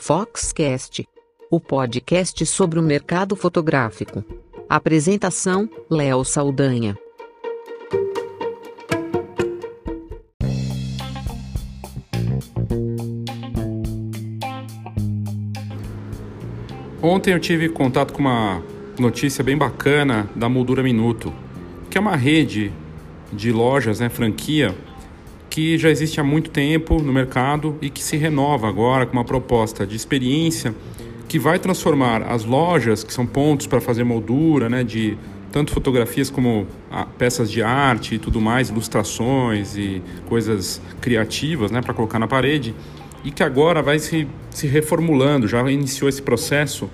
Foxcast, o podcast sobre o mercado fotográfico. Apresentação: Léo Saldanha. Ontem eu tive contato com uma notícia bem bacana da Moldura Minuto, que é uma rede de lojas, né, franquia, que já existe há muito tempo no mercado e que se renova agora com uma proposta de experiência que vai transformar as lojas, que são pontos para fazer moldura, né, de tanto fotografias como ah, peças de arte e tudo mais, ilustrações e coisas criativas, né, para colocar na parede, e que agora vai se, se reformulando, já iniciou esse processo,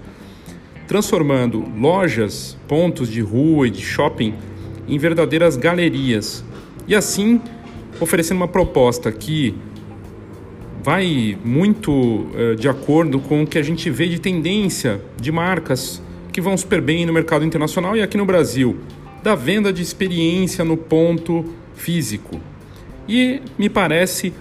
transformando lojas, pontos de rua e de shopping em verdadeiras galerias. E assim oferecendo uma proposta que vai muito uh, de acordo com o que a gente vê de tendência de marcas que vão super bem no mercado internacional e aqui no Brasil, da venda de experiência no ponto físico. E me parece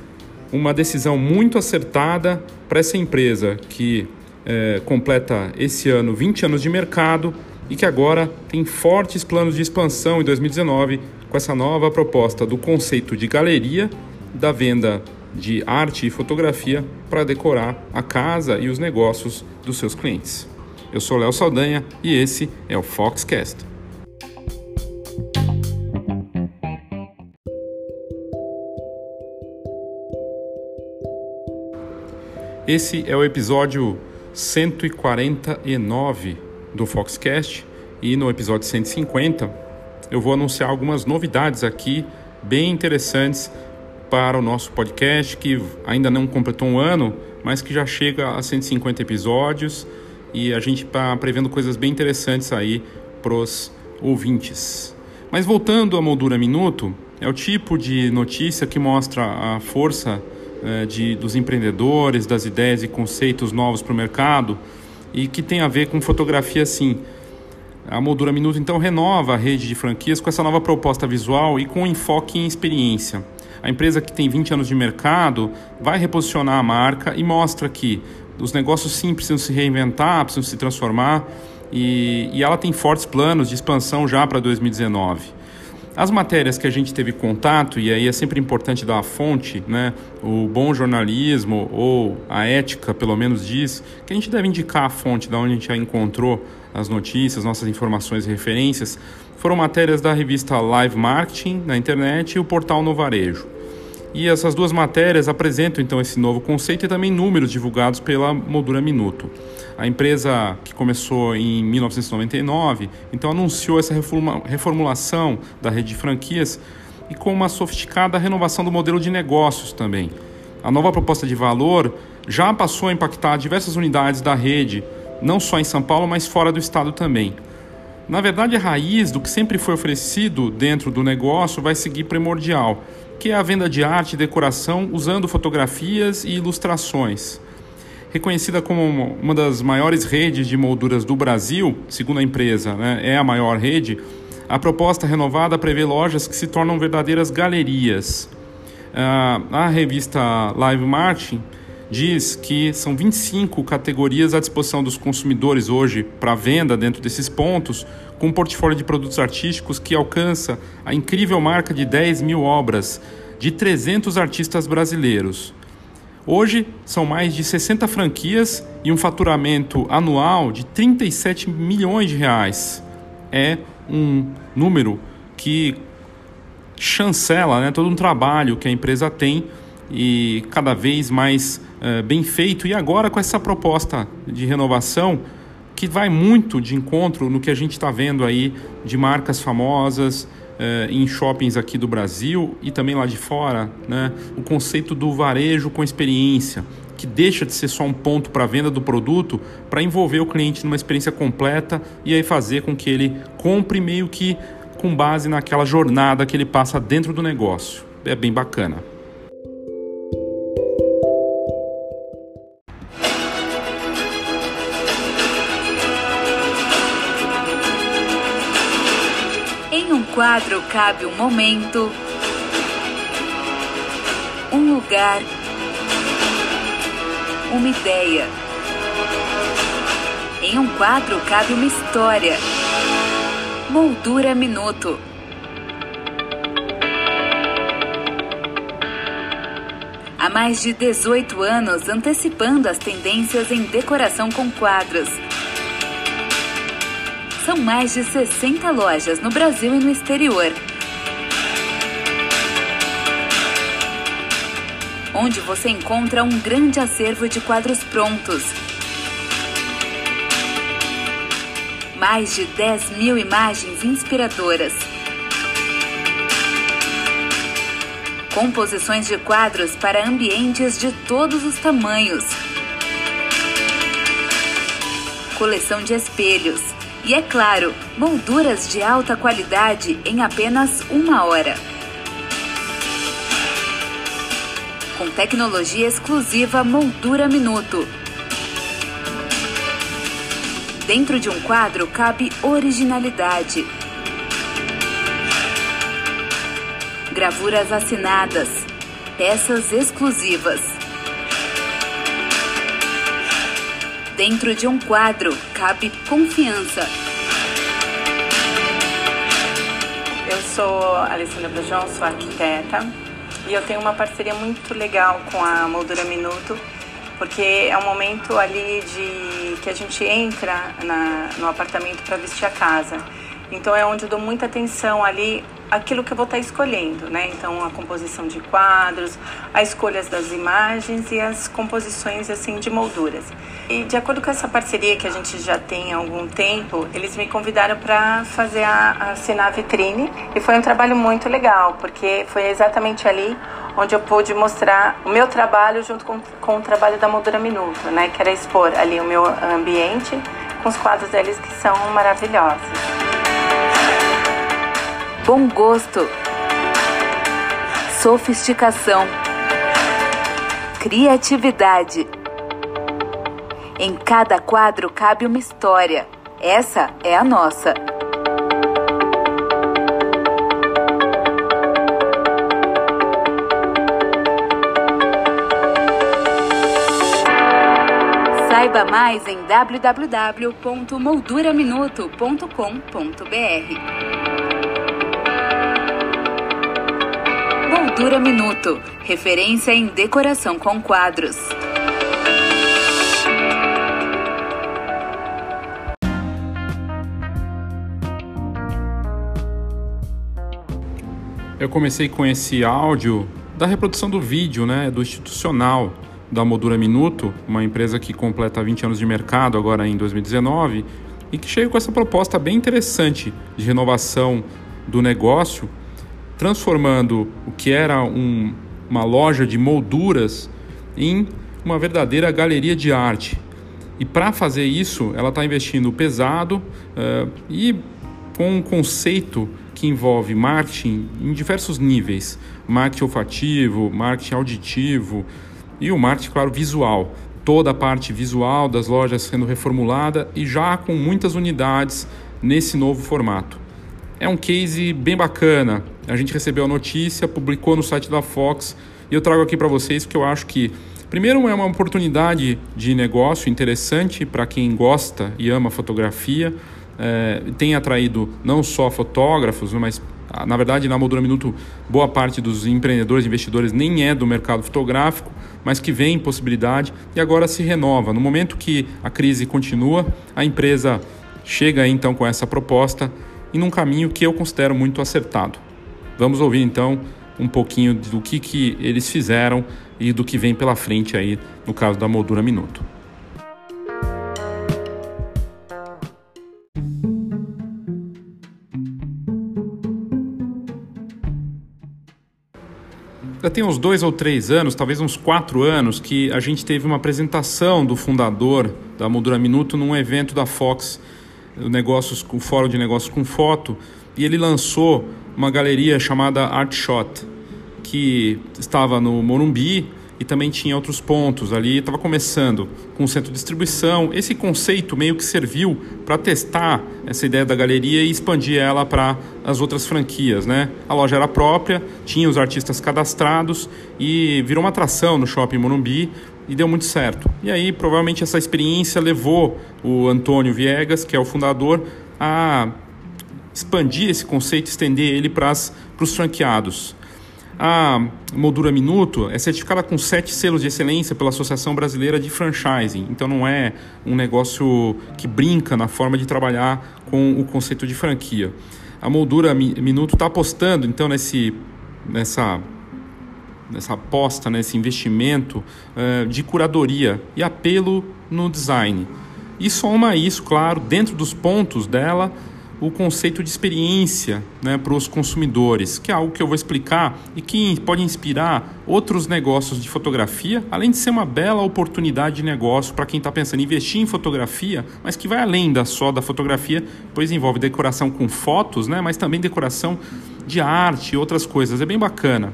uma decisão muito acertada para essa empresa que eh, completa esse ano 20 anos de mercado e que agora tem fortes planos de expansão em 2019 com essa nova proposta do conceito de galeria, da venda de arte e fotografia para decorar a casa e os negócios dos seus clientes. Eu sou Léo Saldanha e esse é o Foxcast. Esse é o episódio 149 do Foxcast e no episódio 150 eu vou anunciar algumas novidades aqui bem interessantes para o nosso podcast, que ainda não completou um ano, mas que já chega a 150 episódios e a gente está prevendo coisas bem interessantes aí para os ouvintes. Mas voltando à Moldura Minuto, é o tipo de notícia que mostra a força eh, de, dos empreendedores, das ideias e conceitos novos para o mercado e que tem a ver com fotografia sim a Moldura Minuto então renova a rede de franquias com essa nova proposta visual e com enfoque em experiência. A empresa que tem 20 anos de mercado vai reposicionar a marca e mostra que os negócios sim precisam se reinventar, precisam se transformar e, e ela tem fortes planos de expansão já para 2019. As matérias que a gente teve contato, e aí é sempre importante dar a fonte, né? o bom jornalismo ou a ética, pelo menos, diz que a gente deve indicar a fonte da onde a gente já encontrou as notícias, nossas informações e referências, foram matérias da revista Live Marketing na internet e o portal No Varejo. E essas duas matérias apresentam então esse novo conceito e também números divulgados pela Moldura Minuto. A empresa que começou em 1999, então anunciou essa reformulação da rede de franquias e com uma sofisticada renovação do modelo de negócios também. A nova proposta de valor já passou a impactar diversas unidades da rede, não só em São Paulo, mas fora do estado também. Na verdade, a raiz do que sempre foi oferecido dentro do negócio vai seguir primordial, que é a venda de arte e decoração usando fotografias e ilustrações. Reconhecida como uma das maiores redes de molduras do Brasil, segundo a empresa, né, é a maior rede, a proposta renovada prevê lojas que se tornam verdadeiras galerias. Uh, a revista Live Marketing diz que são 25 categorias à disposição dos consumidores hoje para venda dentro desses pontos, com um portfólio de produtos artísticos que alcança a incrível marca de 10 mil obras de 300 artistas brasileiros. Hoje são mais de 60 franquias e um faturamento anual de 37 milhões de reais. É um número que chancela né, todo um trabalho que a empresa tem e cada vez mais uh, bem feito. E agora com essa proposta de renovação que vai muito de encontro no que a gente está vendo aí de marcas famosas uh, em shoppings aqui do Brasil e também lá de fora, né? o conceito do varejo com experiência, que deixa de ser só um ponto para venda do produto para envolver o cliente numa experiência completa e aí fazer com que ele compre meio que com base naquela jornada que ele passa dentro do negócio. É bem bacana. Quadro cabe um momento, um lugar, uma ideia. Em um quadro cabe uma história. Moldura Minuto. Há mais de 18 anos antecipando as tendências em decoração com quadros. São mais de 60 lojas no Brasil e no exterior. Onde você encontra um grande acervo de quadros prontos. Mais de 10 mil imagens inspiradoras. Composições de quadros para ambientes de todos os tamanhos. Coleção de espelhos. E é claro, molduras de alta qualidade em apenas uma hora. Com tecnologia exclusiva Moldura Minuto. Dentro de um quadro cabe originalidade. Gravuras assinadas. Peças exclusivas. Dentro de um quadro cabe confiança. Eu sou Alessandra Brujon, sou arquiteta e eu tenho uma parceria muito legal com a Moldura Minuto, porque é um momento ali de que a gente entra na, no apartamento para vestir a casa. Então é onde eu dou muita atenção ali aquilo que eu vou estar escolhendo, né? Então a composição de quadros, as escolhas das imagens e as composições assim de molduras. E de acordo com essa parceria que a gente já tem há algum tempo, eles me convidaram para fazer a, assinar a vitrine e foi um trabalho muito legal, porque foi exatamente ali onde eu pude mostrar o meu trabalho junto com, com o trabalho da Moldura Minuto, né? Que era expor ali o meu ambiente com os quadros deles que são maravilhosos bom gosto, sofisticação, criatividade. Em cada quadro cabe uma história. Essa é a nossa. Saiba mais em www.molduraminuto.com.br. Moldura Minuto, referência em decoração com quadros. Eu comecei com esse áudio da reprodução do vídeo, né, do institucional da Moldura Minuto, uma empresa que completa 20 anos de mercado agora em 2019 e que chega com essa proposta bem interessante de renovação do negócio transformando o que era um, uma loja de molduras em uma verdadeira galeria de arte. E para fazer isso, ela está investindo pesado uh, e com um conceito que envolve marketing em diversos níveis: marketing olfativo, marketing auditivo e o marketing, claro, visual. Toda a parte visual das lojas sendo reformulada e já com muitas unidades nesse novo formato. É um case bem bacana. A gente recebeu a notícia, publicou no site da Fox e eu trago aqui para vocês porque eu acho que, primeiro, é uma oportunidade de negócio interessante para quem gosta e ama fotografia. É, tem atraído não só fotógrafos, mas na verdade na Moldura Minuto boa parte dos empreendedores, investidores nem é do mercado fotográfico, mas que vem possibilidade e agora se renova. No momento que a crise continua, a empresa chega então com essa proposta e num caminho que eu considero muito acertado. Vamos ouvir então um pouquinho do que, que eles fizeram e do que vem pela frente aí no caso da Moldura Minuto. Já tem uns dois ou três anos, talvez uns quatro anos, que a gente teve uma apresentação do fundador da Moldura Minuto num evento da Fox negócios, o fórum de negócios com foto, e ele lançou uma galeria chamada Art Shot, que estava no Morumbi e também tinha outros pontos ali. Estava começando com o centro de distribuição. Esse conceito meio que serviu para testar essa ideia da galeria e expandir ela para as outras franquias. Né? A loja era própria, tinha os artistas cadastrados e virou uma atração no shopping Morumbi e deu muito certo. E aí, provavelmente, essa experiência levou o Antônio Viegas, que é o fundador, a expandir esse conceito, estender ele para os franqueados. A Moldura Minuto é certificada com sete selos de excelência pela Associação Brasileira de Franchising. Então não é um negócio que brinca na forma de trabalhar com o conceito de franquia. A Moldura Minuto está apostando então nesse, nessa, nessa aposta, nesse investimento uh, de curadoria e apelo no design. E soma isso, claro, dentro dos pontos dela, o conceito de experiência né, para os consumidores, que é algo que eu vou explicar e que pode inspirar outros negócios de fotografia, além de ser uma bela oportunidade de negócio para quem está pensando em investir em fotografia, mas que vai além da só da fotografia, pois envolve decoração com fotos, né, mas também decoração de arte e outras coisas. É bem bacana.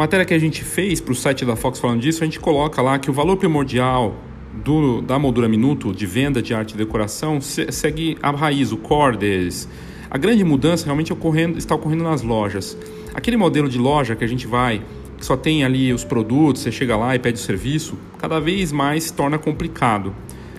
Matéria que a gente fez para o site da Fox falando disso, a gente coloca lá que o valor primordial do, da moldura minuto de venda de arte e decoração se, segue a raiz, o core deles. A grande mudança realmente ocorrendo, está ocorrendo nas lojas. Aquele modelo de loja que a gente vai, que só tem ali os produtos, você chega lá e pede o serviço, cada vez mais se torna complicado.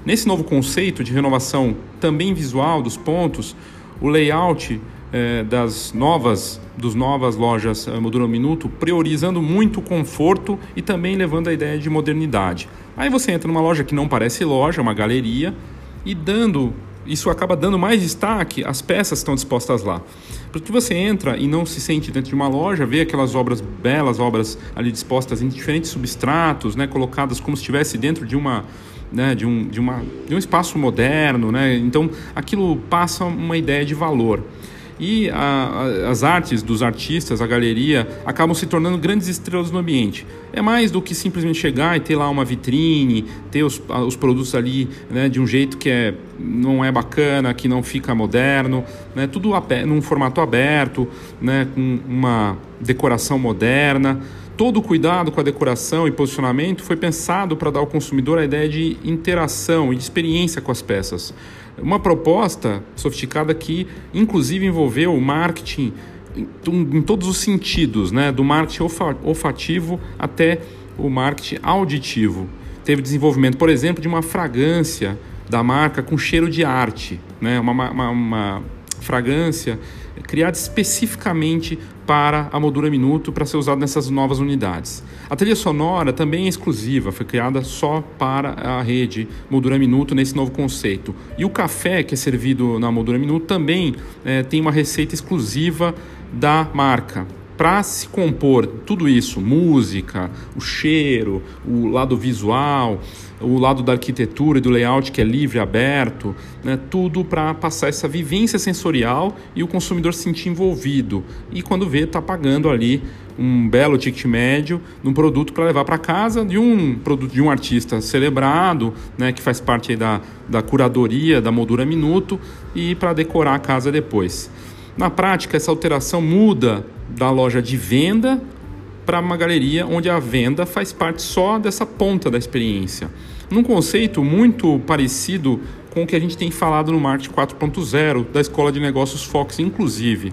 Nesse novo conceito de renovação também visual dos pontos, o layout eh, das novas dos novas lojas eh, Moldura Minuto, priorizando muito o conforto e também levando a ideia de modernidade. Aí você entra numa loja que não parece loja, uma galeria, e dando isso acaba dando mais destaque às peças que estão dispostas lá. Porque você entra e não se sente dentro de uma loja, vê aquelas obras belas, obras ali dispostas em diferentes substratos, né, colocadas como se estivesse dentro de uma né, de, um, de, uma, de um espaço moderno, né? então aquilo passa uma ideia de valor. E a, a, as artes dos artistas, a galeria, acabam se tornando grandes estrelas no ambiente. É mais do que simplesmente chegar e ter lá uma vitrine, ter os, os produtos ali né, de um jeito que é, não é bacana, que não fica moderno, né, tudo num formato aberto, né, com uma decoração moderna. Todo o cuidado com a decoração e posicionamento foi pensado para dar ao consumidor a ideia de interação e de experiência com as peças. Uma proposta sofisticada que, inclusive, envolveu o marketing em todos os sentidos, né? do marketing olfativo até o marketing auditivo. Teve desenvolvimento, por exemplo, de uma fragrância da marca com cheiro de arte, né? uma, uma, uma fragrância criada especificamente para a moldura minuto para ser usada nessas novas unidades. A trilha sonora também é exclusiva, foi criada só para a rede moldura minuto nesse novo conceito. E o café que é servido na moldura minuto também é, tem uma receita exclusiva da marca para se compor tudo isso, música, o cheiro, o lado visual, o lado da arquitetura e do layout que é livre, aberto, né, tudo para passar essa vivência sensorial e o consumidor se sentir envolvido. E quando vê, está pagando ali um belo ticket médio num produto para levar para casa de um produto de um artista celebrado, né, que faz parte da, da curadoria da moldura minuto e para decorar a casa depois. Na prática, essa alteração muda da loja de venda para uma galeria onde a venda faz parte só dessa ponta da experiência. Num conceito muito parecido com o que a gente tem falado no Marketing 4.0 da Escola de Negócios Fox, inclusive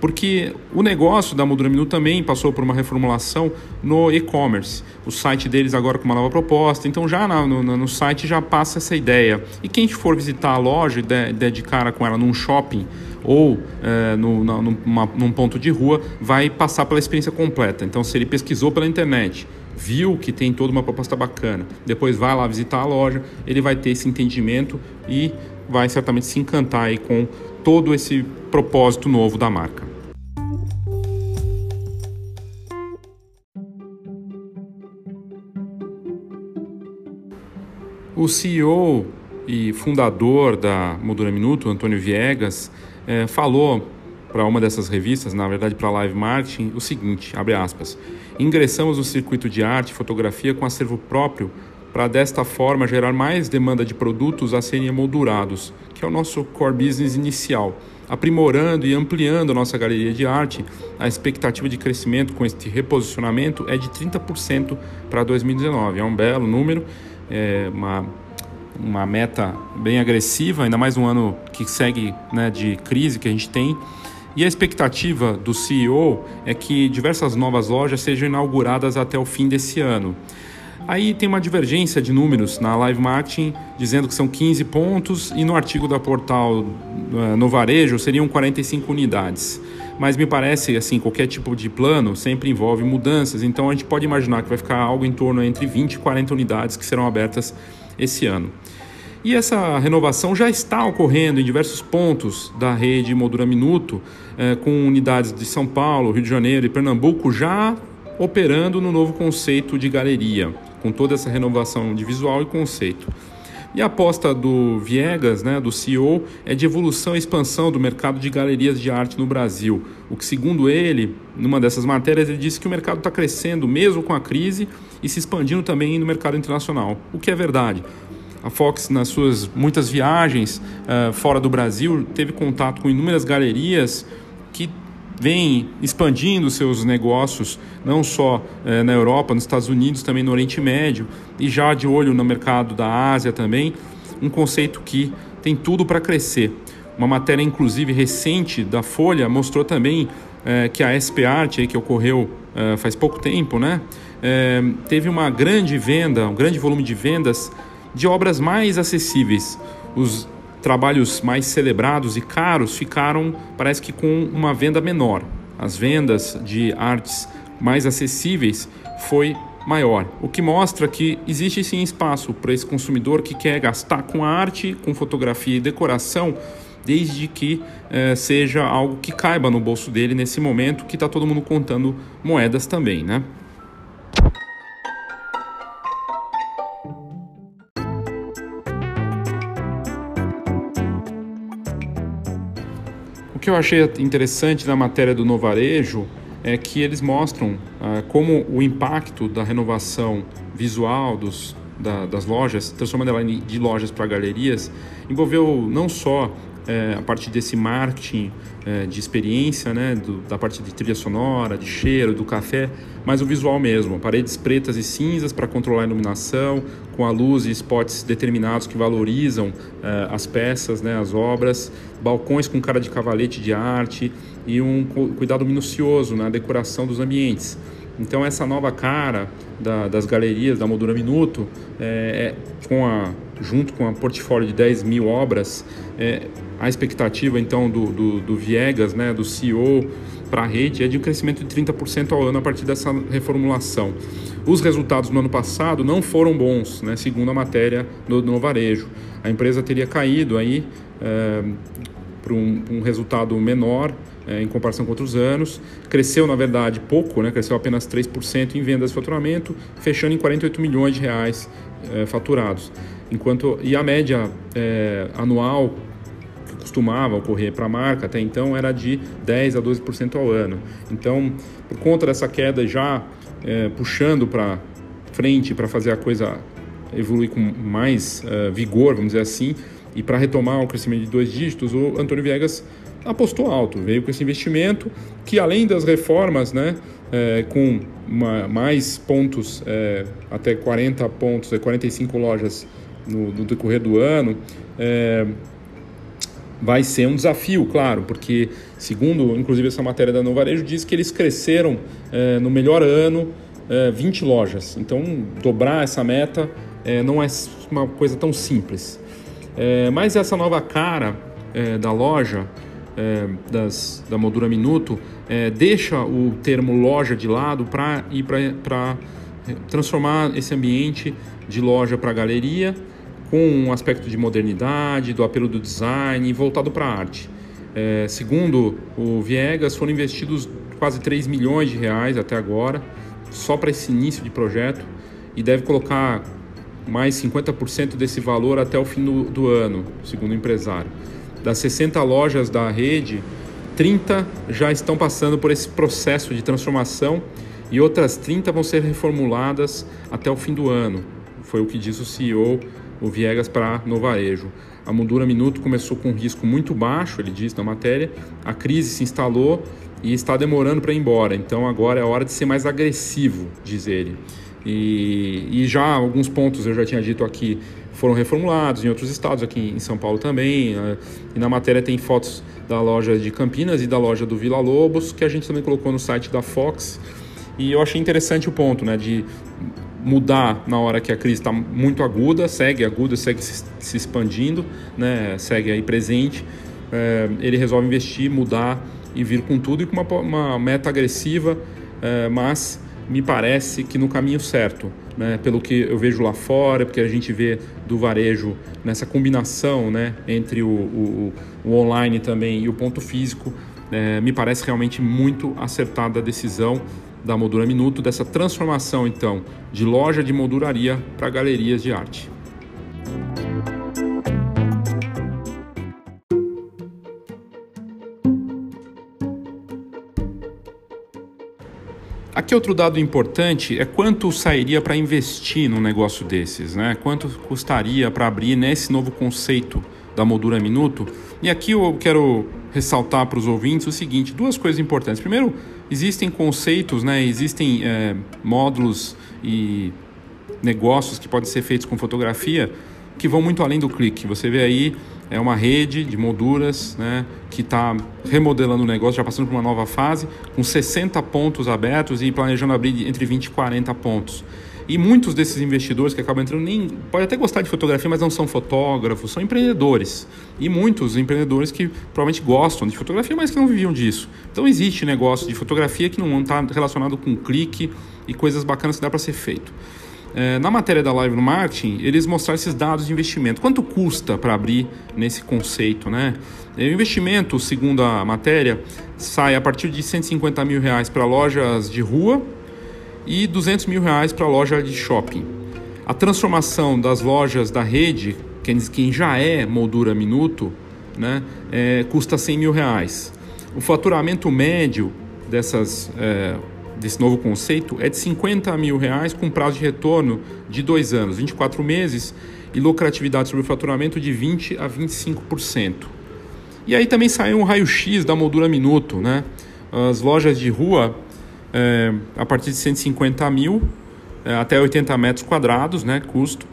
porque o negócio da Moldura Minuto também passou por uma reformulação no e-commerce. O site deles agora com uma nova proposta, então já no, no, no site já passa essa ideia. E quem for visitar a loja e der, der de cara com ela num shopping ou é, no, na, numa, num ponto de rua, vai passar pela experiência completa. Então, se ele pesquisou pela internet, viu que tem toda uma proposta bacana, depois vai lá visitar a loja, ele vai ter esse entendimento e vai certamente se encantar aí com todo esse propósito novo da marca. O CEO e fundador da Moldura Minuto, Antônio Viegas, é, falou para uma dessas revistas, na verdade para a Live Marketing, o seguinte, abre aspas, ingressamos no circuito de arte e fotografia com acervo próprio para desta forma gerar mais demanda de produtos a serem emoldurados, que é o nosso core business inicial, aprimorando e ampliando a nossa galeria de arte. A expectativa de crescimento com este reposicionamento é de 30% para 2019. É um belo número, é uma uma meta bem agressiva, ainda mais um ano que segue né, de crise que a gente tem. E a expectativa do CEO é que diversas novas lojas sejam inauguradas até o fim desse ano. Aí tem uma divergência de números na Live Marketing, dizendo que são 15 pontos, e no artigo da portal uh, no varejo seriam 45 unidades. Mas me parece, assim, qualquer tipo de plano sempre envolve mudanças, então a gente pode imaginar que vai ficar algo em torno entre 20 e 40 unidades que serão abertas esse ano. E essa renovação já está ocorrendo em diversos pontos da rede Moldura Minuto, eh, com unidades de São Paulo, Rio de Janeiro e Pernambuco já operando no novo conceito de galeria, com toda essa renovação de visual e conceito. E a aposta do Viegas, né, do CEO, é de evolução e expansão do mercado de galerias de arte no Brasil. O que, segundo ele, numa dessas matérias, ele disse que o mercado está crescendo mesmo com a crise e se expandindo também no mercado internacional, o que é verdade. A Fox, nas suas muitas viagens uh, fora do Brasil, teve contato com inúmeras galerias que vêm expandindo seus negócios, não só uh, na Europa, nos Estados Unidos, também no Oriente Médio, e já de olho no mercado da Ásia também. Um conceito que tem tudo para crescer. Uma matéria, inclusive, recente da Folha mostrou também uh, que a SP Art, que ocorreu faz pouco tempo, né, teve uma grande venda, um grande volume de vendas de obras mais acessíveis. Os trabalhos mais celebrados e caros ficaram, parece que, com uma venda menor. As vendas de artes mais acessíveis foi maior, o que mostra que existe sim espaço para esse consumidor que quer gastar com arte, com fotografia e decoração, desde que eh, seja algo que caiba no bolso dele nesse momento que está todo mundo contando moedas também, né? Que eu achei interessante na matéria do Novarejo é que eles mostram ah, como o impacto da renovação visual dos, da, das lojas, transformando ela de lojas para galerias, envolveu não só é, a partir desse marketing é, de experiência, né, do, da parte de trilha sonora, de cheiro, do café, mas o visual mesmo. Paredes pretas e cinzas para controlar a iluminação, com a luz e spots determinados que valorizam é, as peças, né, as obras, balcões com cara de cavalete de arte e um cuidado minucioso na decoração dos ambientes. Então essa nova cara da, das galerias da Moldura Minuto, é, com a, junto com a portfólio de 10 mil obras, é, a expectativa então do, do, do Viegas, né, do CEO para a rede, é de um crescimento de 30% ao ano a partir dessa reformulação. Os resultados no ano passado não foram bons, né, segundo a matéria do, do varejo. A empresa teria caído aí é, para um, um resultado menor é, em comparação com outros anos. Cresceu, na verdade, pouco, né? cresceu apenas 3% em vendas e faturamento, fechando em 48 milhões de reais é, faturados. Enquanto, e a média é, anual costumava ocorrer para a marca até então era de 10 a 12% ao ano. Então, por conta dessa queda já é, puxando para frente para fazer a coisa evoluir com mais uh, vigor, vamos dizer assim, e para retomar o crescimento de dois dígitos, o Antônio Viegas apostou alto, veio com esse investimento que além das reformas, né, é, com uma, mais pontos, é, até 40 pontos, é, 45 lojas no, no decorrer do ano, é, vai ser um desafio, claro, porque segundo, inclusive essa matéria da Novarejo diz que eles cresceram é, no melhor ano 20 é, lojas. Então dobrar essa meta é, não é uma coisa tão simples. mas essa nova cara da loja das, da moldura minuto deixa o termo loja de lado para ir para transformar esse ambiente de loja para galeria com um aspecto de modernidade, do apelo do design voltado para a arte. É, segundo o Viegas, foram investidos quase 3 milhões de reais até agora, só para esse início de projeto, e deve colocar mais 50% desse valor até o fim do, do ano, segundo o empresário. Das 60 lojas da rede, 30 já estão passando por esse processo de transformação e outras 30 vão ser reformuladas até o fim do ano. Foi o que disse o CEO, o Viegas, para no varejo. A moldura Minuto começou com um risco muito baixo, ele diz na matéria, a crise se instalou e está demorando para ir embora. Então agora é hora de ser mais agressivo, diz ele. E, e já alguns pontos eu já tinha dito aqui foram reformulados em outros estados, aqui em São Paulo também. Né? E na matéria tem fotos da loja de Campinas e da loja do Vila Lobos, que a gente também colocou no site da Fox. E eu achei interessante o ponto, né, de mudar na hora que a crise está muito aguda, segue aguda, segue se, expandindo, né, segue aí presente. É, ele resolve investir, mudar e vir com tudo e com uma, uma meta agressiva, é, mas me parece que no caminho certo, né? pelo que eu vejo lá fora, porque a gente vê do varejo nessa combinação né? entre o, o, o online também e o ponto físico, é, me parece realmente muito acertada a decisão da Moldura Minuto, dessa transformação então de loja de molduraria para galerias de arte. Aqui outro dado importante é quanto sairia para investir num negócio desses, né? Quanto custaria para abrir nesse novo conceito da moldura minuto? E aqui eu quero ressaltar para os ouvintes o seguinte: duas coisas importantes. Primeiro, existem conceitos, né? Existem é, módulos e negócios que podem ser feitos com fotografia que vão muito além do clique. Você vê aí é uma rede de molduras né, que está remodelando o negócio, já passando por uma nova fase, com 60 pontos abertos e planejando abrir entre 20 e 40 pontos. E muitos desses investidores que acabam entrando nem pode até gostar de fotografia, mas não são fotógrafos, são empreendedores. E muitos empreendedores que provavelmente gostam de fotografia, mas que não viviam disso. Então existe negócio de fotografia que não está relacionado com clique e coisas bacanas que dá para ser feito. É, na matéria da Live no Marketing, eles mostraram esses dados de investimento. Quanto custa para abrir nesse conceito, né? O investimento, segundo a matéria, sai a partir de 150 mil reais para lojas de rua e 200 mil reais para loja de shopping. A transformação das lojas da rede, quem já é moldura minuto, né, é, custa 100 mil reais. O faturamento médio dessas é, desse novo conceito é de 50 mil reais com prazo de retorno de dois anos, 24 meses, e lucratividade sobre o faturamento de 20 a 25%. E aí também saiu um raio-x da moldura minuto, né? As lojas de rua, é, a partir de 150 mil é, até 80 metros quadrados, né? Custo.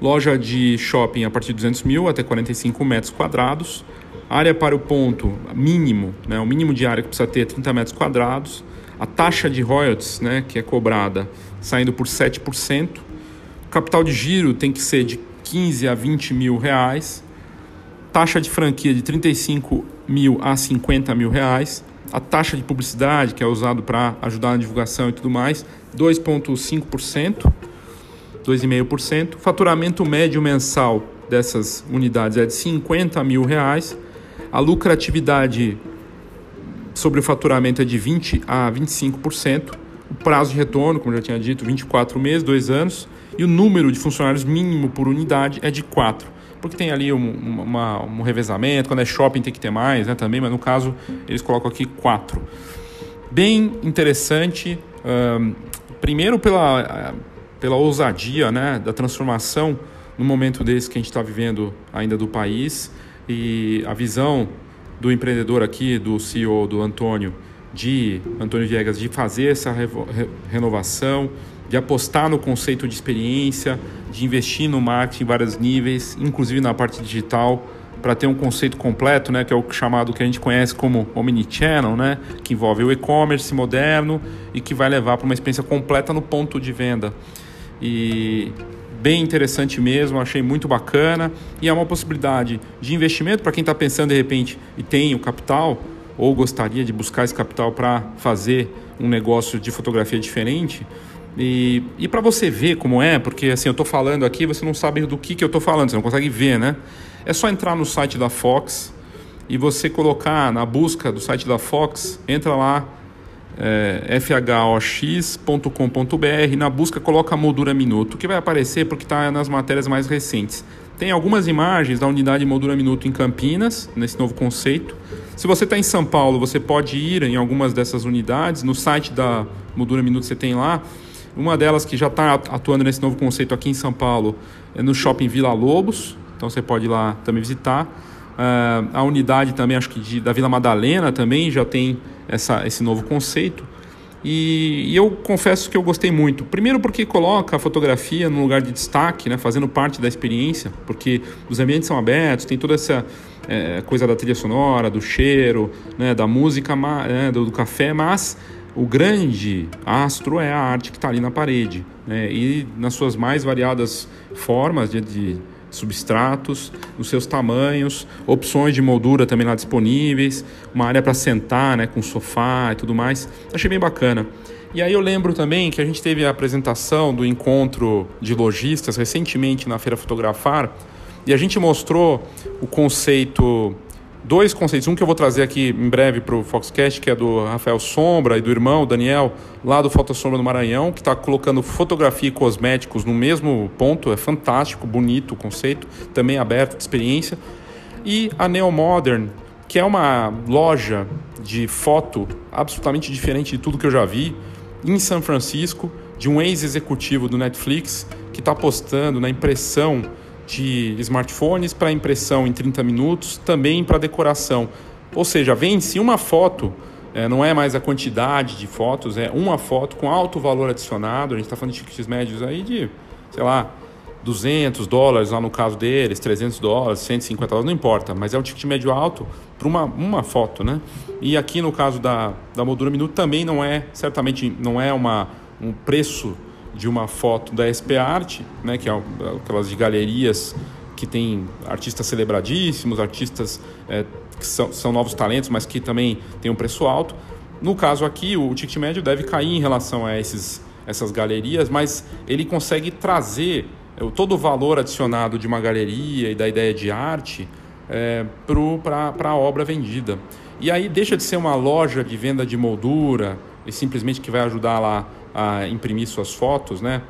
Loja de shopping a partir de 200 mil até 45 metros quadrados. Área para o ponto mínimo, né? O mínimo de área que precisa ter é 30 metros quadrados a taxa de royalties né, que é cobrada saindo por 7%, o capital de giro tem que ser de 15 a 20 mil reais, taxa de franquia de 35 mil a 50 mil reais, a taxa de publicidade que é usado para ajudar na divulgação e tudo mais, 2,5%, 2,5%, faturamento médio mensal dessas unidades é de 50 mil reais, a lucratividade sobre o faturamento é de 20% a 25%, o prazo de retorno, como já tinha dito, 24 meses, 2 anos, e o número de funcionários mínimo por unidade é de 4, porque tem ali um, uma, um revezamento, quando é shopping tem que ter mais né, também, mas no caso eles colocam aqui 4. Bem interessante, um, primeiro pela, pela ousadia né, da transformação no momento desse que a gente está vivendo ainda do país e a visão do empreendedor aqui, do CEO, do Antônio, de Antônio Viegas, de fazer essa renovação, de apostar no conceito de experiência, de investir no marketing em vários níveis, inclusive na parte digital, para ter um conceito completo, né, que é o chamado que a gente conhece como omnichannel, né, que envolve o e-commerce moderno e que vai levar para uma experiência completa no ponto de venda. E bem interessante mesmo, achei muito bacana e é uma possibilidade de investimento para quem está pensando de repente e tem o capital ou gostaria de buscar esse capital para fazer um negócio de fotografia diferente. E, e para você ver como é, porque assim eu estou falando aqui, você não sabe do que, que eu estou falando, você não consegue ver, né? É só entrar no site da Fox e você colocar na busca do site da Fox, entra lá é, fhox.com.br, na busca coloca moldura minuto, que vai aparecer porque está nas matérias mais recentes. Tem algumas imagens da unidade moldura minuto em Campinas, nesse novo conceito. Se você está em São Paulo, você pode ir em algumas dessas unidades. No site da Moldura Minuto você tem lá. Uma delas que já está atuando nesse novo conceito aqui em São Paulo é no Shopping Vila Lobos. Então você pode ir lá também visitar. Uh, a unidade também, acho que de, da Vila Madalena também já tem essa, esse novo conceito. E, e, eu confesso que eu gostei muito. Primeiro porque coloca a fotografia no lugar de destaque, né, fazendo parte da experiência, porque os ambientes são abertos, tem toda essa é, coisa da trilha sonora, do cheiro, né, da música, né, do, do, café, mas o grande astro é a arte que está ali na parede. Né, e nas suas mais variadas formas de, de substratos, os seus tamanhos, opções de moldura também lá disponíveis, uma área para sentar, né, com sofá e tudo mais. Achei bem bacana. E aí eu lembro também que a gente teve a apresentação do encontro de lojistas recentemente na Feira Fotografar e a gente mostrou o conceito dois conceitos. Um que eu vou trazer aqui em breve para o Foxcast, que é do Rafael Sombra e do irmão Daniel, lá do Foto Sombra do Maranhão, que está colocando fotografia e cosméticos no mesmo ponto. É fantástico, bonito o conceito, também aberto de experiência. E a Neo Modern, que é uma loja de foto absolutamente diferente de tudo que eu já vi, em São Francisco, de um ex-executivo do Netflix, que está apostando na impressão de smartphones para impressão em 30 minutos, também para decoração. Ou seja, vence uma foto, é, não é mais a quantidade de fotos, é uma foto com alto valor adicionado. A gente está falando de tickets médios aí de, sei lá, 200 dólares lá no caso deles, 300 dólares, 150 dólares, não importa, mas é um ticket médio alto para uma, uma foto, né? E aqui no caso da, da moldura minuto também não é, certamente não é uma, um preço de uma foto da SP Art, né, que é aquelas de galerias que tem artistas celebradíssimos, artistas é, que são, são novos talentos, mas que também tem um preço alto. No caso aqui, o ticket médio deve cair em relação a esses, essas galerias, mas ele consegue trazer é, todo o valor adicionado de uma galeria e da ideia de arte é, para a obra vendida. E aí deixa de ser uma loja de venda de moldura e simplesmente que vai ajudar lá a imprimir suas fotos, né?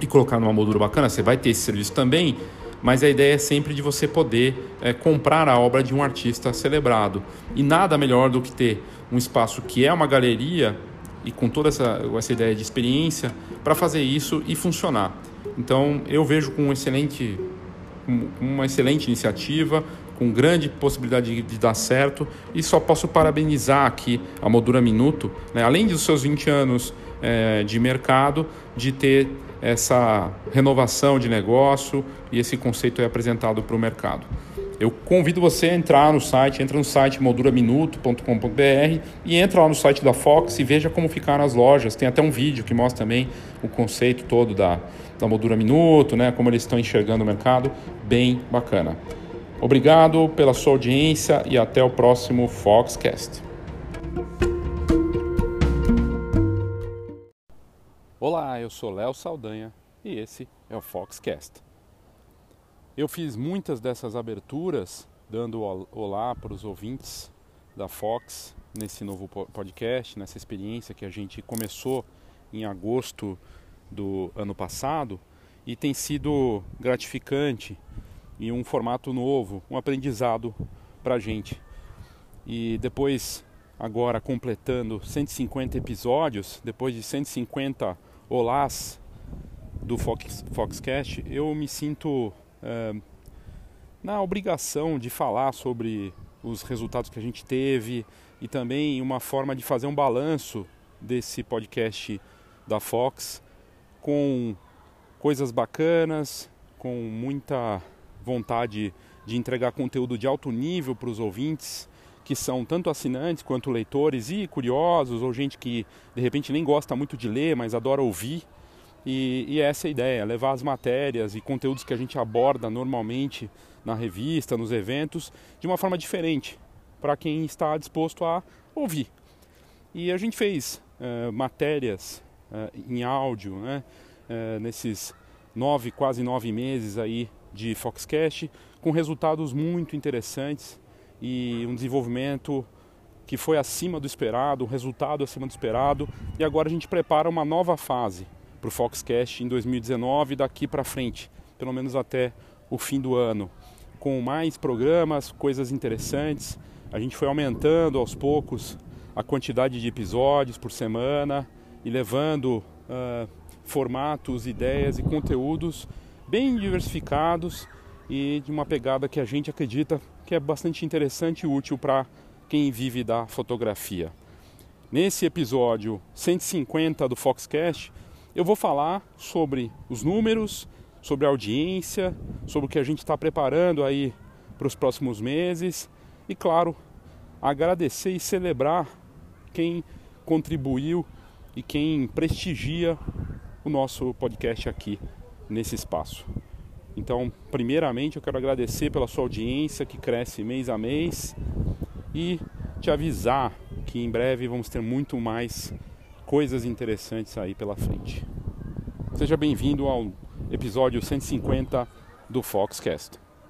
E colocar numa moldura bacana, você vai ter esse serviço também, mas a ideia é sempre de você poder é, comprar a obra de um artista celebrado. E nada melhor do que ter um espaço que é uma galeria e com toda essa, essa ideia de experiência para fazer isso e funcionar. Então eu vejo com um excelente, uma excelente iniciativa, com grande possibilidade de, de, dar certo e só posso parabenizar aqui a Moldura Minuto, né? além dos seus 20 anos é, de mercado, de ter essa renovação de negócio e esse conceito é apresentado para o mercado. Eu convido você a entrar no site, entra no site molduraminuto.com.br e entra lá no site da Fox e veja como ficaram as lojas. Tem até um vídeo que mostra também o conceito todo da, da Moldura Minuto, né, como eles estão enxergando o mercado, bem bacana. Obrigado pela sua audiência e até o próximo Foxcast. Olá, eu sou Léo Saldanha e esse é o Foxcast. Eu fiz muitas dessas aberturas dando olá para os ouvintes da Fox nesse novo podcast, nessa experiência que a gente começou em agosto do ano passado e tem sido gratificante e um formato novo, um aprendizado para a gente. E depois, agora completando 150 episódios, depois de 150 olás do Fox, Foxcast, eu me sinto é, na obrigação de falar sobre os resultados que a gente teve e também uma forma de fazer um balanço desse podcast da Fox com coisas bacanas, com muita vontade de entregar conteúdo de alto nível para os ouvintes, que são tanto assinantes quanto leitores e curiosos, ou gente que de repente nem gosta muito de ler, mas adora ouvir. E, e essa é a ideia, levar as matérias e conteúdos que a gente aborda normalmente na revista, nos eventos, de uma forma diferente, para quem está disposto a ouvir. E a gente fez uh, matérias uh, em áudio, né, uh, nesses nove, quase nove meses aí de Foxcast, com resultados muito interessantes e um desenvolvimento que foi acima do esperado, o resultado acima do esperado, e agora a gente prepara uma nova fase para o Foxcast em 2019 daqui para frente, pelo menos até o fim do ano, com mais programas, coisas interessantes. A gente foi aumentando aos poucos a quantidade de episódios por semana e levando uh, formatos, ideias e conteúdos bem diversificados e de uma pegada que a gente acredita que é bastante interessante e útil para quem vive da fotografia. Nesse episódio 150 do Foxcast, eu vou falar sobre os números, sobre a audiência, sobre o que a gente está preparando aí para os próximos meses e, claro, agradecer e celebrar quem contribuiu e quem prestigia o nosso podcast aqui nesse espaço. Então, primeiramente, eu quero agradecer pela sua audiência que cresce mês a mês e te avisar que em breve vamos ter muito mais coisas interessantes aí pela frente. Seja bem-vindo ao episódio 150 do Foxcast.